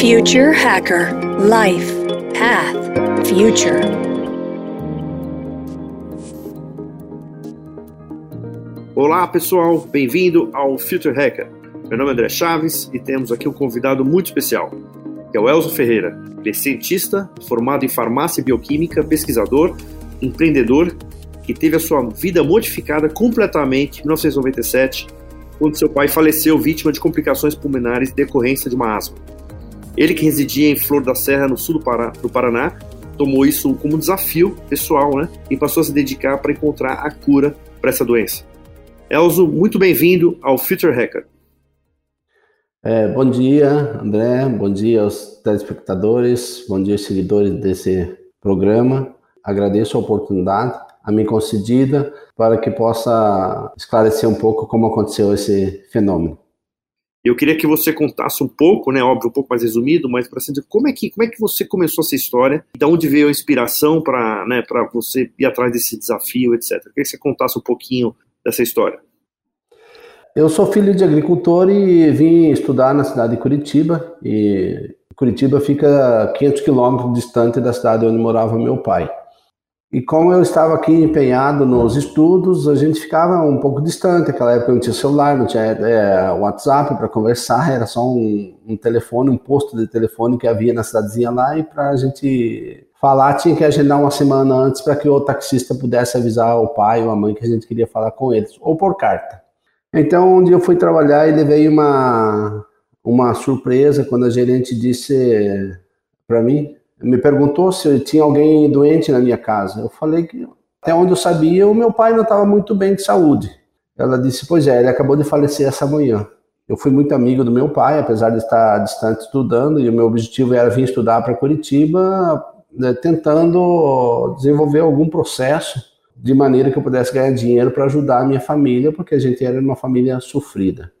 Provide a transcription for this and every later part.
Future Hacker Life Path Future. Olá pessoal, bem-vindo ao Future Hacker. Meu nome é André Chaves e temos aqui um convidado muito especial, que é o Elzo Ferreira. Ele é cientista, formado em farmácia e bioquímica, pesquisador, empreendedor, que teve a sua vida modificada completamente em 1997, quando seu pai faleceu vítima de complicações pulmonares decorrência de uma asma. Ele que residia em Flor da Serra, no sul do, Pará, do Paraná, tomou isso como desafio pessoal, né? E passou a se dedicar para encontrar a cura para essa doença. Elzo, muito bem-vindo ao Future Hacker. É, bom dia, André. Bom dia aos telespectadores. Bom dia, seguidores desse programa. Agradeço a oportunidade a mim concedida para que possa esclarecer um pouco como aconteceu esse fenômeno. Eu queria que você contasse um pouco, né, óbvio, um pouco mais resumido, mas para dizer como é que como é que você começou essa história, de onde veio a inspiração para, né, para você ir atrás desse desafio, etc. Eu queria que você contasse um pouquinho dessa história. Eu sou filho de agricultor e vim estudar na cidade de Curitiba e Curitiba fica 500 quilômetros distante da cidade onde morava meu pai. E como eu estava aqui empenhado nos estudos, a gente ficava um pouco distante. Naquela época não tinha celular, não tinha é, WhatsApp para conversar, era só um, um, telefone, um posto de telefone que havia na cidadezinha lá. E para a gente falar, tinha que agendar uma semana antes para que o taxista pudesse avisar o pai ou a mãe que a gente queria falar com eles, ou por carta. Então, um dia eu fui trabalhar e levei uma, uma surpresa quando a gerente disse para mim me perguntou se tinha alguém doente na minha casa. Eu falei que, até onde eu sabia, o meu pai não estava muito bem de saúde. Ela disse: Pois é, ele acabou de falecer essa manhã. Eu fui muito amigo do meu pai, apesar de estar distante estudando, e o meu objetivo era vir estudar para Curitiba, né, tentando desenvolver algum processo de maneira que eu pudesse ganhar dinheiro para ajudar a minha família, porque a gente era uma família sofrida.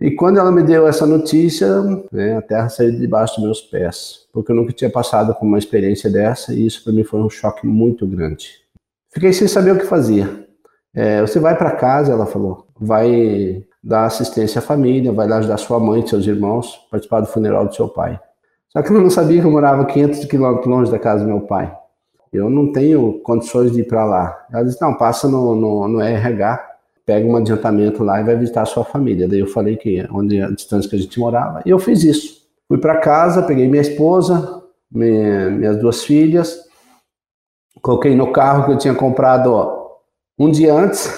E quando ela me deu essa notícia, né, a terra saiu debaixo dos meus pés, porque eu nunca tinha passado por uma experiência dessa e isso para mim foi um choque muito grande. Fiquei sem saber o que fazia. É, você vai para casa, ela falou, vai dar assistência à família, vai lá ajudar sua mãe seus irmãos, participar do funeral do seu pai. Só que eu não sabia que eu morava 500 quilômetros longe da casa do meu pai. Eu não tenho condições de ir para lá. Ela disse, não, passa no, no, no RH, pega um adiantamento lá e vai visitar a sua família. Daí eu falei que onde a distância que a gente morava, e eu fiz isso. Fui para casa, peguei minha esposa, minha, minhas duas filhas, coloquei no carro que eu tinha comprado ó, um dia antes,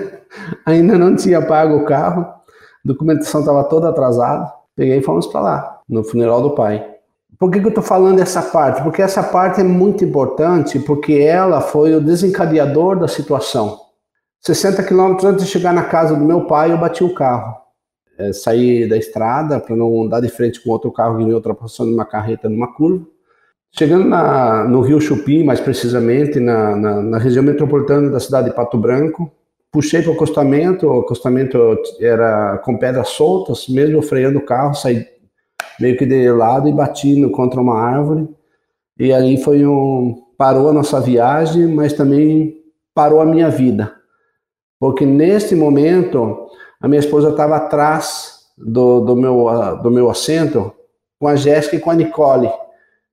ainda não tinha pago o carro, a documentação estava toda atrasada. Peguei e fomos para lá, no funeral do pai. Por que, que eu estou falando essa parte? Porque essa parte é muito importante, porque ela foi o desencadeador da situação. 60 quilômetros antes de chegar na casa do meu pai, eu bati o carro. É, saí da estrada para não dar de frente com outro carro que me ultrapassando uma carreta numa curva. Chegando na, no Rio Chupi, mais precisamente, na, na, na, região metropolitana da cidade de Pato Branco, puxei para o acostamento, o acostamento era com pedras soltas, mesmo freando o carro, saí meio que de lado e bati contra uma árvore. E aí foi um. parou a nossa viagem, mas também parou a minha vida porque neste momento a minha esposa estava atrás do, do, meu, do meu assento com a Jéssica e com a Nicole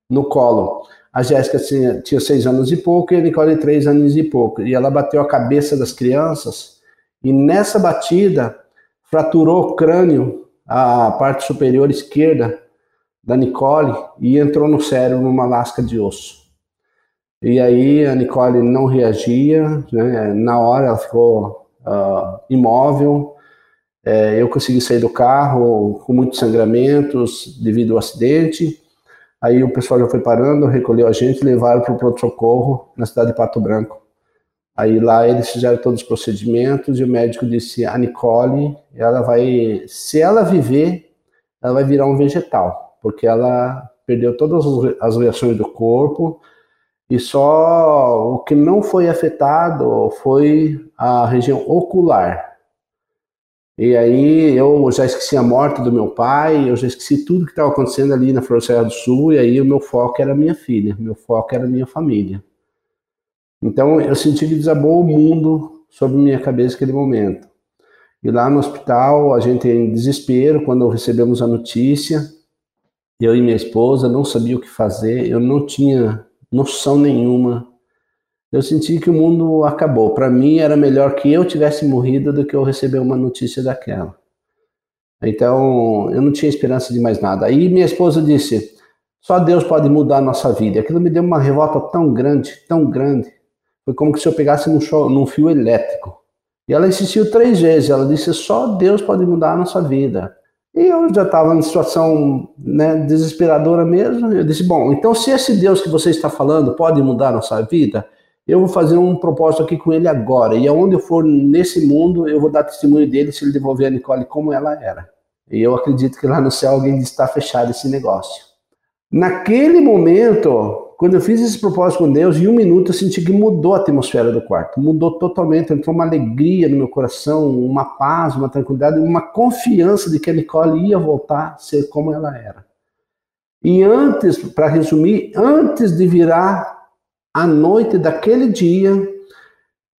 no colo. A Jéssica tinha, tinha seis anos e pouco e a Nicole três anos e pouco. E ela bateu a cabeça das crianças e nessa batida fraturou o crânio, a parte superior esquerda da Nicole e entrou no cérebro numa lasca de osso. E aí a Nicole não reagia, né? na hora ela ficou uh, imóvel. É, eu consegui sair do carro com muitos sangramentos devido ao acidente. Aí o pessoal já foi parando, recolheu a gente levaram para o pronto-socorro na cidade de Pato Branco. Aí lá eles fizeram todos os procedimentos e o médico disse: a Nicole, ela vai, se ela viver, ela vai virar um vegetal, porque ela perdeu todas as reações do corpo, e só o que não foi afetado foi a região ocular. E aí eu já esqueci a morte do meu pai, eu já esqueci tudo que estava acontecendo ali na Floresta do Sul, e aí o meu foco era minha filha, meu foco era minha família. Então eu senti que desabou o mundo sobre minha cabeça naquele momento. E lá no hospital, a gente em desespero, quando recebemos a notícia, Eu e minha esposa não sabia o que fazer, eu não tinha noção nenhuma. Eu senti que o mundo acabou. Para mim era melhor que eu tivesse morrido do que eu receber uma notícia daquela. Então, eu não tinha esperança de mais nada. Aí minha esposa disse: "Só Deus pode mudar a nossa vida". Aquilo me deu uma revolta tão grande, tão grande. Foi como se eu pegasse num, show, num fio elétrico. E ela insistiu três vezes. Ela disse: "Só Deus pode mudar a nossa vida". E eu já estava em situação né, desesperadora mesmo. Eu disse: Bom, então se esse Deus que você está falando pode mudar a nossa vida, eu vou fazer um propósito aqui com ele agora. E aonde eu for nesse mundo, eu vou dar testemunho dele se ele devolver a Nicole como ela era. E eu acredito que lá no céu alguém está fechado esse negócio. Naquele momento, quando eu fiz esse propósito com Deus, em um minuto eu senti que mudou a atmosfera do quarto. Mudou totalmente. Entrou uma alegria no meu coração, uma paz, uma tranquilidade, uma confiança de que a Nicole ia voltar a ser como ela era. E antes, para resumir, antes de virar a noite daquele dia,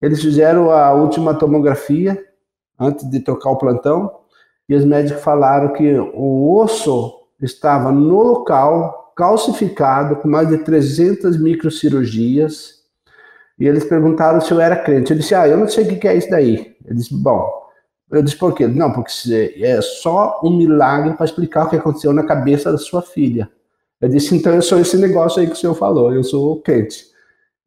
eles fizeram a última tomografia, antes de trocar o plantão, e os médicos falaram que o osso estava no local calcificado, com mais de 300 microcirurgias. E eles perguntaram se eu era crente. Eu disse, ah, eu não sei o que é isso daí. Ele disse, bom, eu disse, por quê? Não, porque é só um milagre para explicar o que aconteceu na cabeça da sua filha. Eu disse, então eu sou esse negócio aí que o senhor falou, eu sou crente.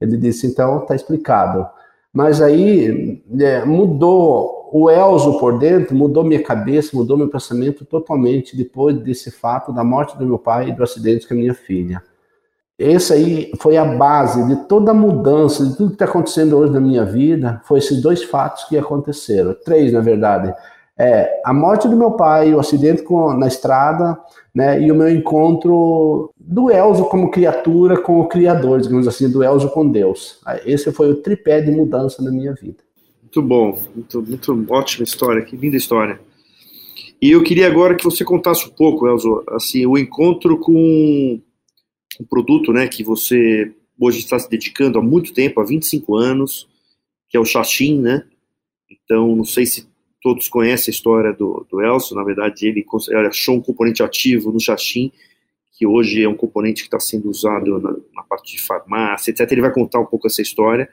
Ele disse, então está explicado. Mas aí é, mudou o Elzo por dentro mudou minha cabeça, mudou meu pensamento totalmente depois desse fato da morte do meu pai e do acidente com a minha filha. Esse aí foi a base de toda a mudança, de tudo que está acontecendo hoje na minha vida, foi esses dois fatos que aconteceram. Três, na verdade. É, a morte do meu pai, o acidente com, na estrada, né, e o meu encontro do Elzo como criatura com o Criador, digamos assim, do Elzo com Deus. Esse foi o tripé de mudança na minha vida. Muito bom, muito, muito ótima história, que linda história. E eu queria agora que você contasse um pouco, Elzo, assim, o encontro com um produto, né, que você hoje está se dedicando há muito tempo, há 25 anos, que é o Xaxim, né? Então, não sei se todos conhecem a história do, do Elcio, na verdade, ele, achou um componente ativo no Xaxim, que hoje é um componente que está sendo usado na, na parte de farmácia, etc. Ele vai contar um pouco essa história.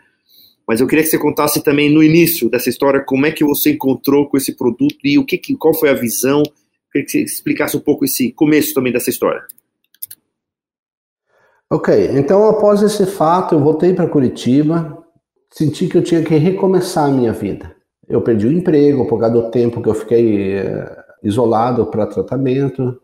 Mas eu queria que você contasse também no início dessa história como é que você encontrou com esse produto e o que, qual foi a visão. Eu queria que você explicasse um pouco esse começo também dessa história. Ok, então após esse fato eu voltei para Curitiba, senti que eu tinha que recomeçar a minha vida. Eu perdi o emprego por causa do tempo que eu fiquei uh, isolado para tratamento.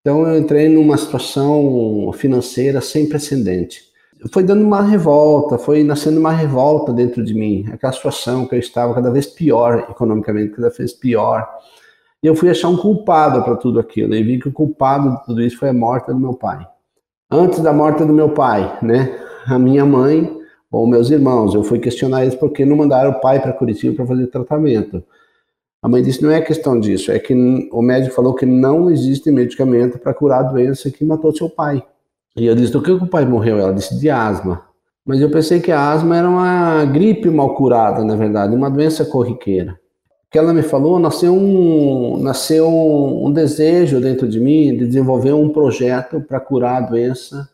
Então eu entrei numa situação financeira sem precedente foi dando uma revolta, foi nascendo uma revolta dentro de mim, aquela situação que eu estava cada vez pior economicamente, cada vez pior. E eu fui achar um culpado para tudo aquilo, e vi que o culpado de tudo isso foi a morte do meu pai. Antes da morte do meu pai, né, a minha mãe ou meus irmãos, eu fui questionar eles por que não mandaram o pai para Curitiba para fazer tratamento. A mãe disse: não é questão disso, é que o médico falou que não existe medicamento para curar a doença que matou seu pai. E eu disse, do que o pai morreu? Ela disse, de asma. Mas eu pensei que a asma era uma gripe mal curada, na verdade, uma doença corriqueira. O que ela me falou, nasceu um, nasceu um, um desejo dentro de mim de desenvolver um projeto para curar a doença,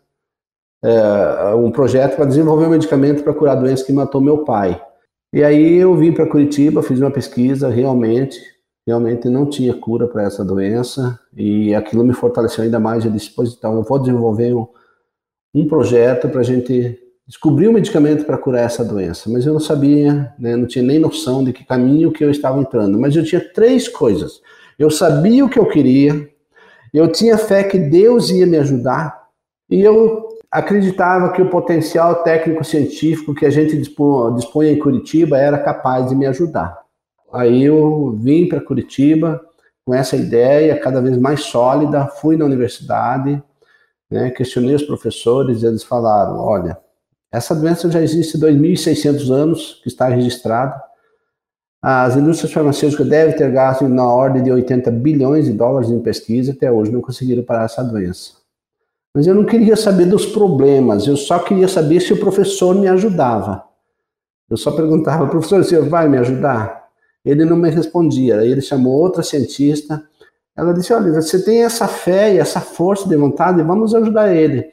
é, um projeto para desenvolver um medicamento para curar a doença que matou meu pai. E aí eu vim para Curitiba, fiz uma pesquisa, realmente, realmente não tinha cura para essa doença e aquilo me fortaleceu ainda mais. Eu disse, pois então, eu vou desenvolver um, um projeto para a gente descobrir um medicamento para curar essa doença. Mas eu não sabia, né, não tinha nem noção de que caminho que eu estava entrando. Mas eu tinha três coisas. Eu sabia o que eu queria, eu tinha fé que Deus ia me ajudar e eu acreditava que o potencial técnico-científico que a gente dispunha em Curitiba era capaz de me ajudar. Aí eu vim para Curitiba com essa ideia cada vez mais sólida, fui na universidade, né, questionei os professores e eles falaram, olha, essa doença já existe há 2.600 anos, que está registrada. As indústrias farmacêuticas devem ter gasto na ordem de 80 bilhões de dólares em pesquisa, até hoje não conseguiram parar essa doença. Mas eu não queria saber dos problemas, eu só queria saber se o professor me ajudava. Eu só perguntava, professor, senhor vai me ajudar? Ele não me respondia. Aí ele chamou outra cientista, Ela disse: Olha, você tem essa fé e essa força de vontade, vamos ajudar ele.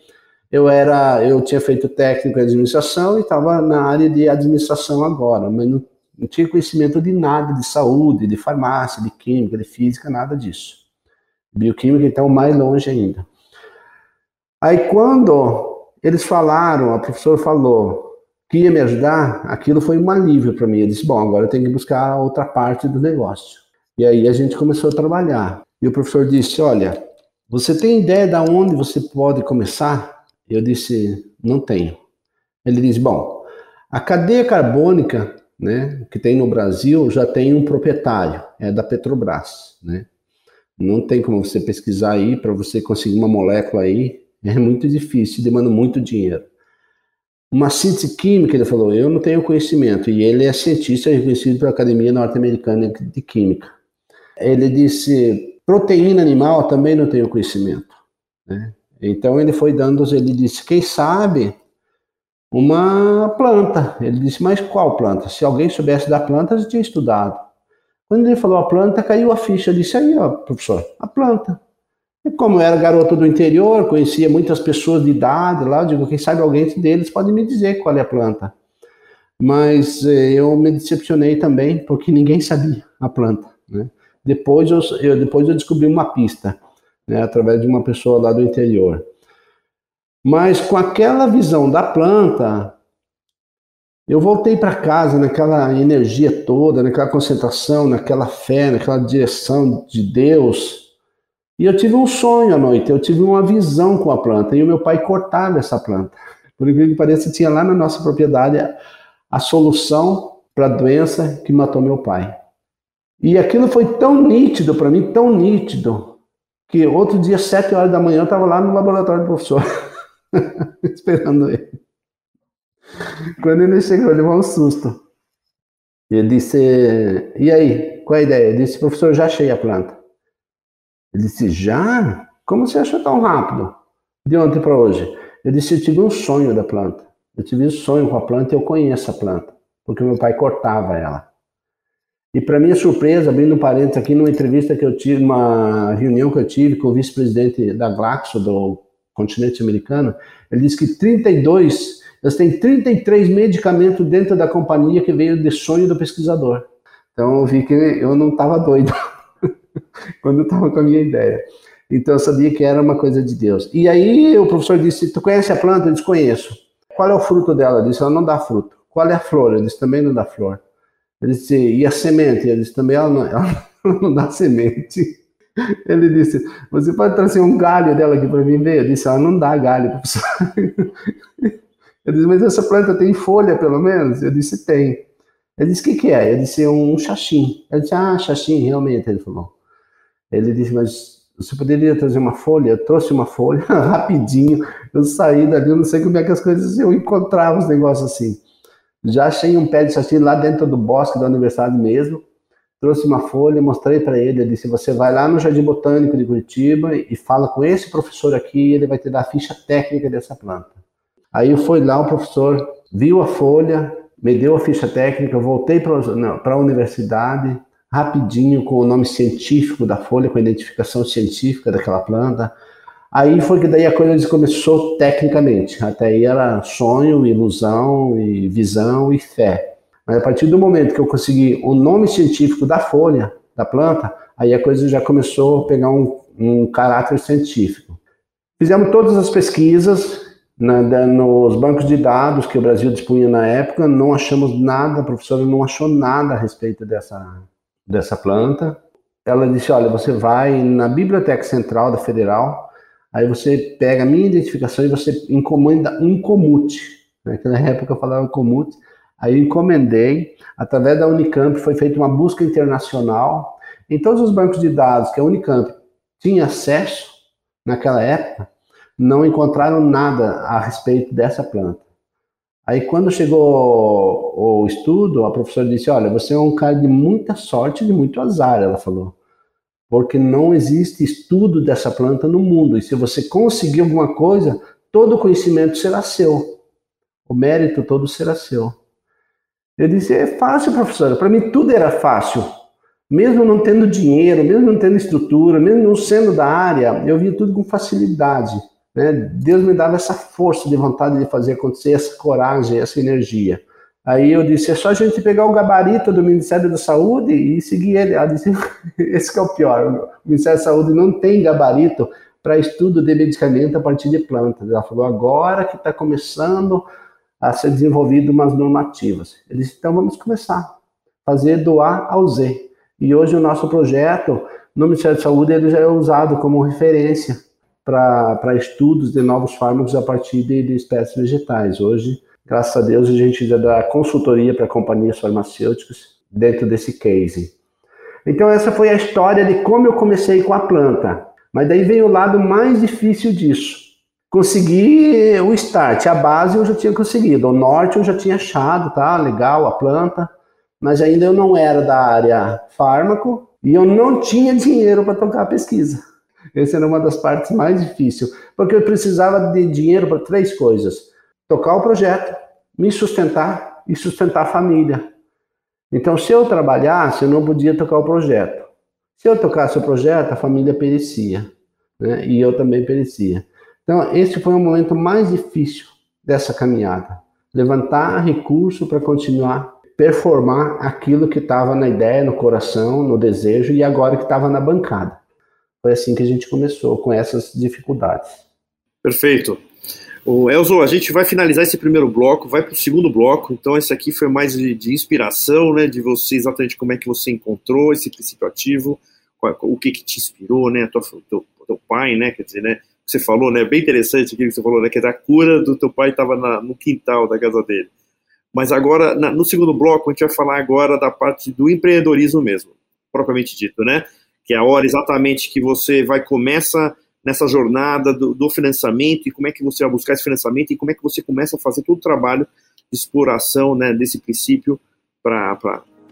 Eu era, eu tinha feito técnico em administração e estava na área de administração agora, mas não, não tinha conhecimento de nada de saúde, de farmácia, de química, de física, nada disso. Bioquímica, então, mais longe ainda. Aí, quando eles falaram, a professora falou que ia me ajudar, aquilo foi um alívio para mim. Eu disse: Bom, agora eu tenho que buscar outra parte do negócio. E aí a gente começou a trabalhar. E o professor disse: Olha, você tem ideia de onde você pode começar? Eu disse: Não tenho. Ele disse: Bom, a cadeia carbônica né, que tem no Brasil já tem um proprietário, é da Petrobras. Né? Não tem como você pesquisar aí para você conseguir uma molécula aí, é muito difícil, demanda muito dinheiro. Uma síntese química, ele falou, eu não tenho conhecimento, e ele é cientista reconhecido pela Academia Norte-Americana de Química. Ele disse, Proteína animal também não tenho conhecimento. Né? Então ele foi dando, ele disse, quem sabe uma planta. Ele disse, mas qual planta? Se alguém soubesse da planta, já tinha estudado. Quando ele falou a planta, caiu a ficha. Eu disse, aí, ó, professor, a planta. E como eu era garoto do interior, conhecia muitas pessoas de idade lá, eu digo, quem sabe alguém deles pode me dizer qual é a planta. Mas eh, eu me decepcionei também, porque ninguém sabia a planta, né? Depois eu, eu, depois eu descobri uma pista, né, através de uma pessoa lá do interior. Mas com aquela visão da planta, eu voltei para casa naquela energia toda, naquela concentração, naquela fé, naquela direção de Deus. E eu tive um sonho à noite, eu tive uma visão com a planta, e o meu pai cortava essa planta. Por incrível que pareça, tinha lá na nossa propriedade a, solução para a doença que matou meu pai. E aquilo foi tão nítido para mim, tão nítido, que outro dia, sete horas da manhã, eu estava lá no laboratório do professor, esperando ele. Quando ele chegou, ele levou um susto. Ele disse: E aí, qual é a ideia? Ele disse: Professor, já achei a planta. Ele disse: Já? Como você achou tão rápido? De ontem para hoje? Eu disse: Eu tive um sonho da planta. Eu tive um sonho com a planta e eu conheço a planta, porque meu pai cortava ela. E para minha surpresa, abrindo um parênteses aqui, numa entrevista que eu tive, uma reunião que eu tive com o vice-presidente da Glaxo, do continente americano, ele disse que 32, eles têm 33 medicamentos dentro da companhia que veio de sonho do pesquisador. Então eu vi que eu não estava doido quando eu estava com a minha ideia. Então eu sabia que era uma coisa de Deus. E aí o professor disse: Tu conhece a planta? Eu disse: Conheço. Qual é o fruto dela? Eu disse: Ela não dá fruto. Qual é a flor? Eu disse: Também não dá flor. Ele disse, e a semente? Ele disse, também ela não, ela não dá semente. Ele disse, você pode trazer um galho dela aqui para mim ver? Eu disse, ela não dá galho, professor. Eu disse, mas essa planta tem folha, pelo menos? Eu disse, tem. Ele disse, o que, que é? Eu disse, um xaxim. Eu disse, ah, xaxim, realmente, ele falou. Ele disse, mas você poderia trazer uma folha? Eu trouxe uma folha, rapidinho. Eu saí dali, eu não sei como é que as coisas, eu encontrava os negócios assim. Já achei um pé de xaxim lá dentro do bosque da universidade mesmo. Trouxe uma folha, mostrei para ele. Ele disse: Você vai lá no Jardim Botânico de Curitiba e fala com esse professor aqui, ele vai te dar a ficha técnica dessa planta. Aí fui lá, o professor viu a folha, me deu a ficha técnica, voltei para a universidade, rapidinho, com o nome científico da folha, com a identificação científica daquela planta. Aí foi que daí a coisa começou tecnicamente. Até aí era sonho, ilusão, e visão e fé. Mas a partir do momento que eu consegui o nome científico da folha, da planta, aí a coisa já começou a pegar um, um caráter científico. Fizemos todas as pesquisas na, da, nos bancos de dados que o Brasil dispunha na época, não achamos nada, a professora não achou nada a respeito dessa, dessa planta. Ela disse: Olha, você vai na Biblioteca Central da Federal, Aí você pega a minha identificação e você encomenda um comute. Naquela época eu falava comute. Aí eu encomendei, através da Unicamp foi feita uma busca internacional. Em todos os bancos de dados que a Unicamp tinha acesso naquela época, não encontraram nada a respeito dessa planta. Aí quando chegou o estudo, a professora disse: Olha, você é um cara de muita sorte e de muito azar, ela falou porque não existe estudo dessa planta no mundo. E se você conseguir alguma coisa, todo o conhecimento será seu. O mérito todo será seu. Eu disse: é fácil, professora. Para mim tudo era fácil. Mesmo não tendo dinheiro, mesmo não tendo estrutura, mesmo não sendo da área, eu via tudo com facilidade. Né? Deus me dava essa força de vontade de fazer acontecer, essa coragem, essa energia. Aí eu disse, é só a gente pegar o gabarito do Ministério da Saúde e seguir ele. Ela disse, esse é o pior, o Ministério da Saúde não tem gabarito para estudo de medicamento a partir de plantas. Ela falou, agora que está começando a ser desenvolvido umas normativas. Eu disse, então vamos começar, fazer do A ao Z. E hoje o nosso projeto no Ministério da Saúde ele já é usado como referência para estudos de novos fármacos a partir de, de, espécies vegetais. Hoje, graças a Deus, a gente já dá consultoria para companhias farmacêuticas dentro desse case. Então essa foi a história de como eu comecei com a planta. Mas daí veio o lado mais difícil disso. Consegui o start, a base eu já tinha conseguido, o norte eu já tinha achado, tá? Legal a planta, mas ainda eu não era da área fármaco e eu não tinha dinheiro para tocar a pesquisa. Essa era uma das partes mais difíceis, porque eu precisava de dinheiro para três coisas: tocar o projeto, me sustentar e sustentar a família. Então, se eu trabalhasse, eu não podia tocar o projeto. Se eu tocasse o projeto, a família perecia, né? e eu também perecia. Então, esse foi o momento mais difícil dessa caminhada. Levantar recurso para continuar performar aquilo que estava na ideia, no coração, no desejo e agora que estava na bancada. Foi assim que a gente começou, com essas dificuldades. Perfeito. O Elzo, a gente vai finalizar esse primeiro bloco, vai para o segundo bloco. Então, esse aqui foi mais de, de, inspiração, né, de você exatamente como é que você encontrou esse princípio ativo, qual, o que, que te inspirou, né, tua, teu, teu pai, né, quer dizer, né, você falou, né, bem interessante aquilo que você falou, né, que a cura do teu pai estava no quintal da casa dele. Mas agora, na, no segundo bloco, a gente vai falar agora da parte do empreendedorismo mesmo, propriamente dito, né, que é a hora exatamente que você vai começa nessa jornada do, do, financiamento e como é que você vai buscar esse financiamento e como é que você começa a fazer todo o trabalho de exploração né, desse princípio para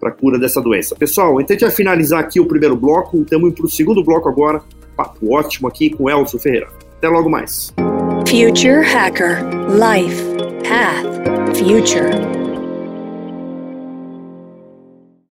a cura dessa doença. Pessoal, então a gente vai finalizar aqui o primeiro bloco, estamos para o segundo bloco agora, papo ótimo aqui com Elcio Ferreira. Até logo mais. Future Hacker Life Path Future